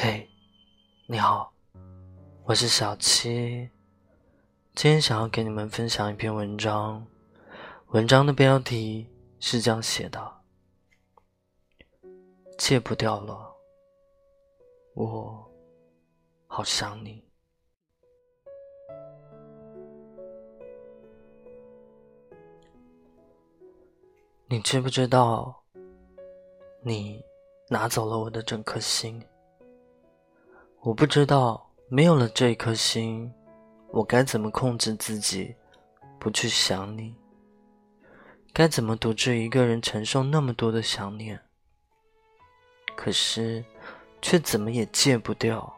嘿，你好，我是小七。今天想要给你们分享一篇文章，文章的标题是这样写的：戒不掉了，我好想你。你知不知道，你拿走了我的整颗心？我不知道，没有了这颗心，我该怎么控制自己，不去想你？该怎么独自一个人承受那么多的想念？可是，却怎么也戒不掉。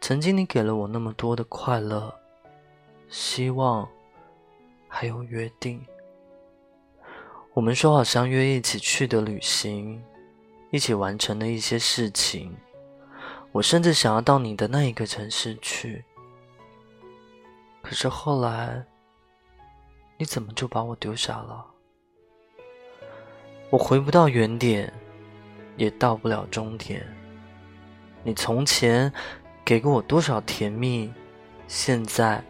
曾经你给了我那么多的快乐、希望，还有约定。我们说好相约一起去的旅行，一起完成的一些事情。我甚至想要到你的那一个城市去，可是后来，你怎么就把我丢下了？我回不到原点，也到不了终点。你从前给过我多少甜蜜，现在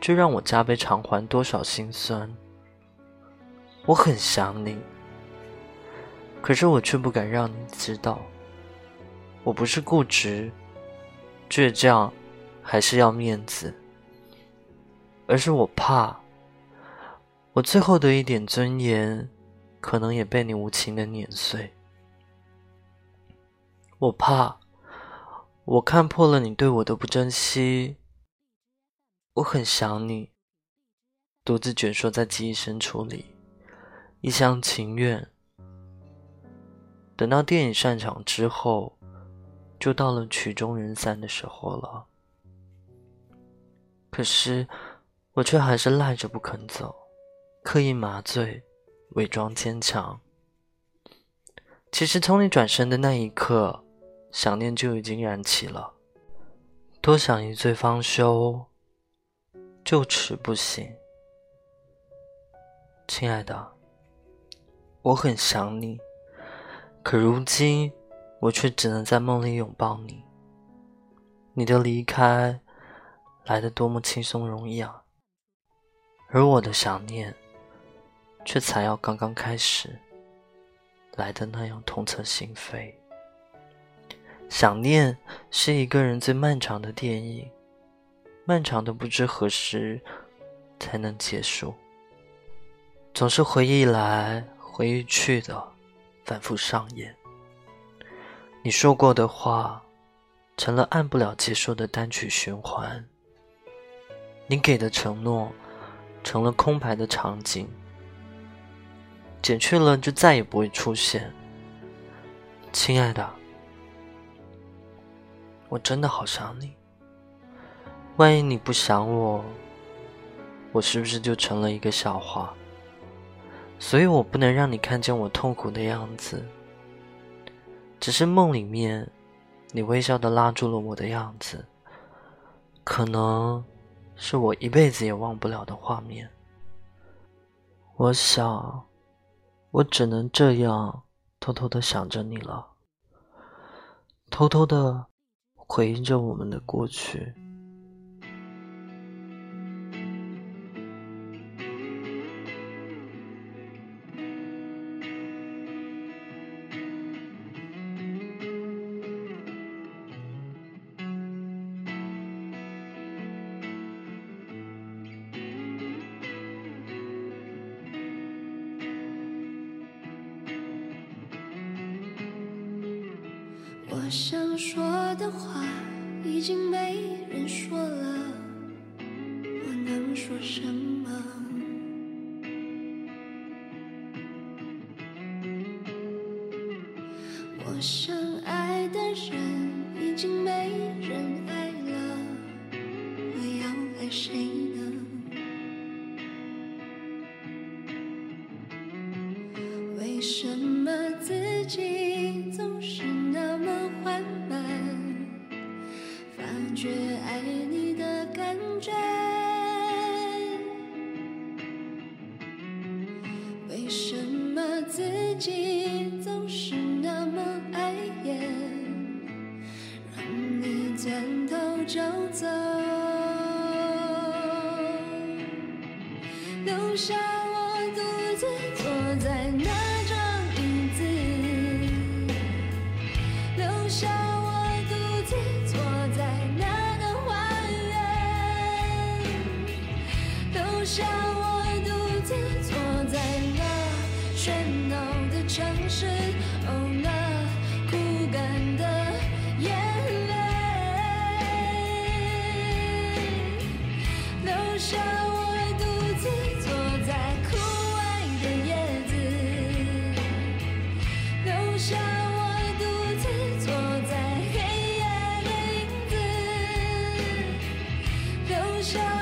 却让我加倍偿还多少心酸。我很想你，可是我却不敢让你知道。我不是固执、倔强，还是要面子，而是我怕，我最后的一点尊严，可能也被你无情的碾碎。我怕，我看破了你对我的不珍惜。我很想你，独自蜷缩在记忆深处里，一厢情愿。等到电影散场之后。就到了曲终人散的时候了，可是我却还是赖着不肯走，刻意麻醉，伪装坚强。其实从你转身的那一刻，想念就已经燃起了。多想一醉方休，就此不行。亲爱的，我很想你，可如今。我却只能在梦里拥抱你。你的离开来的多么轻松容易啊，而我的想念却才要刚刚开始，来的那样痛彻心扉。想念是一个人最漫长的电影，漫长的不知何时才能结束，总是回忆来回忆去的反复上演。你说过的话，成了按不了结束的单曲循环。你给的承诺，成了空白的场景，减去了就再也不会出现。亲爱的，我真的好想你。万一你不想我，我是不是就成了一个笑话？所以我不能让你看见我痛苦的样子。只是梦里面，你微笑的拉住了我的样子，可能是我一辈子也忘不了的画面。我想，我只能这样偷偷的想着你了，偷偷的回忆着我们的过去。想说的话已经没人说了，我能说什么？我想爱的人已经没人爱了，我要爱谁呢？为什么自己总是？觉爱你的感觉，为什么自己总是那么碍眼，让你转头就走，留下我独自坐在那张椅子，留下。shine.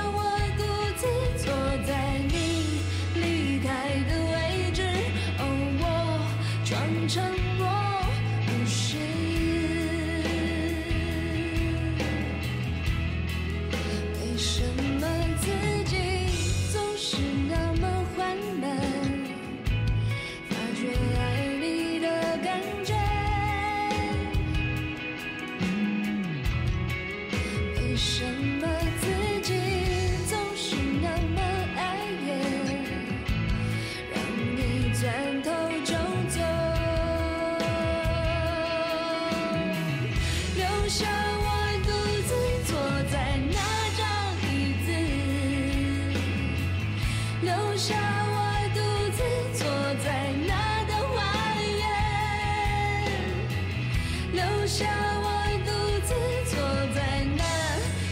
留下我独自坐在那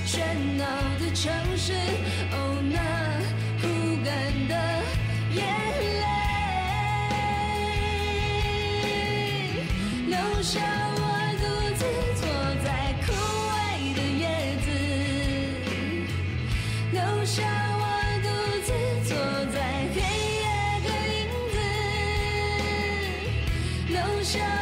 喧闹的城市，哦，那不甘的眼泪。留下我独自坐在枯萎的叶子，留下我独自坐在黑夜的影子。留下。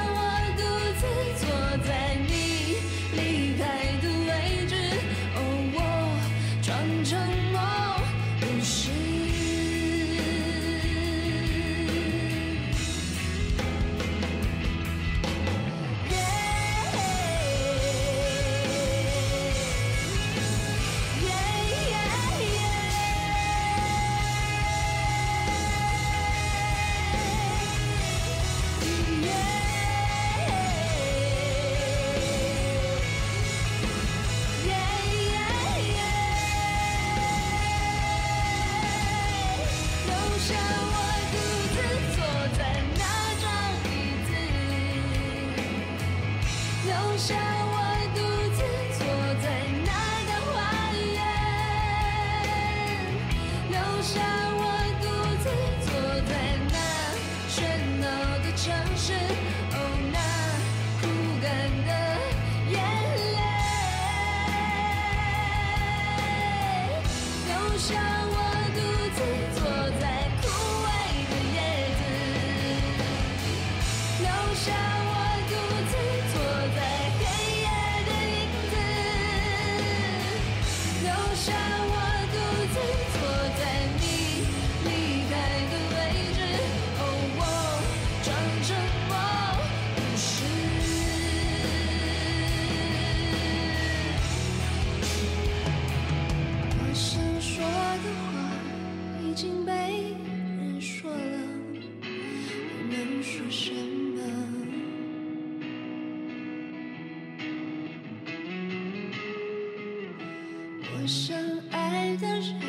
Shine. 我想爱的人。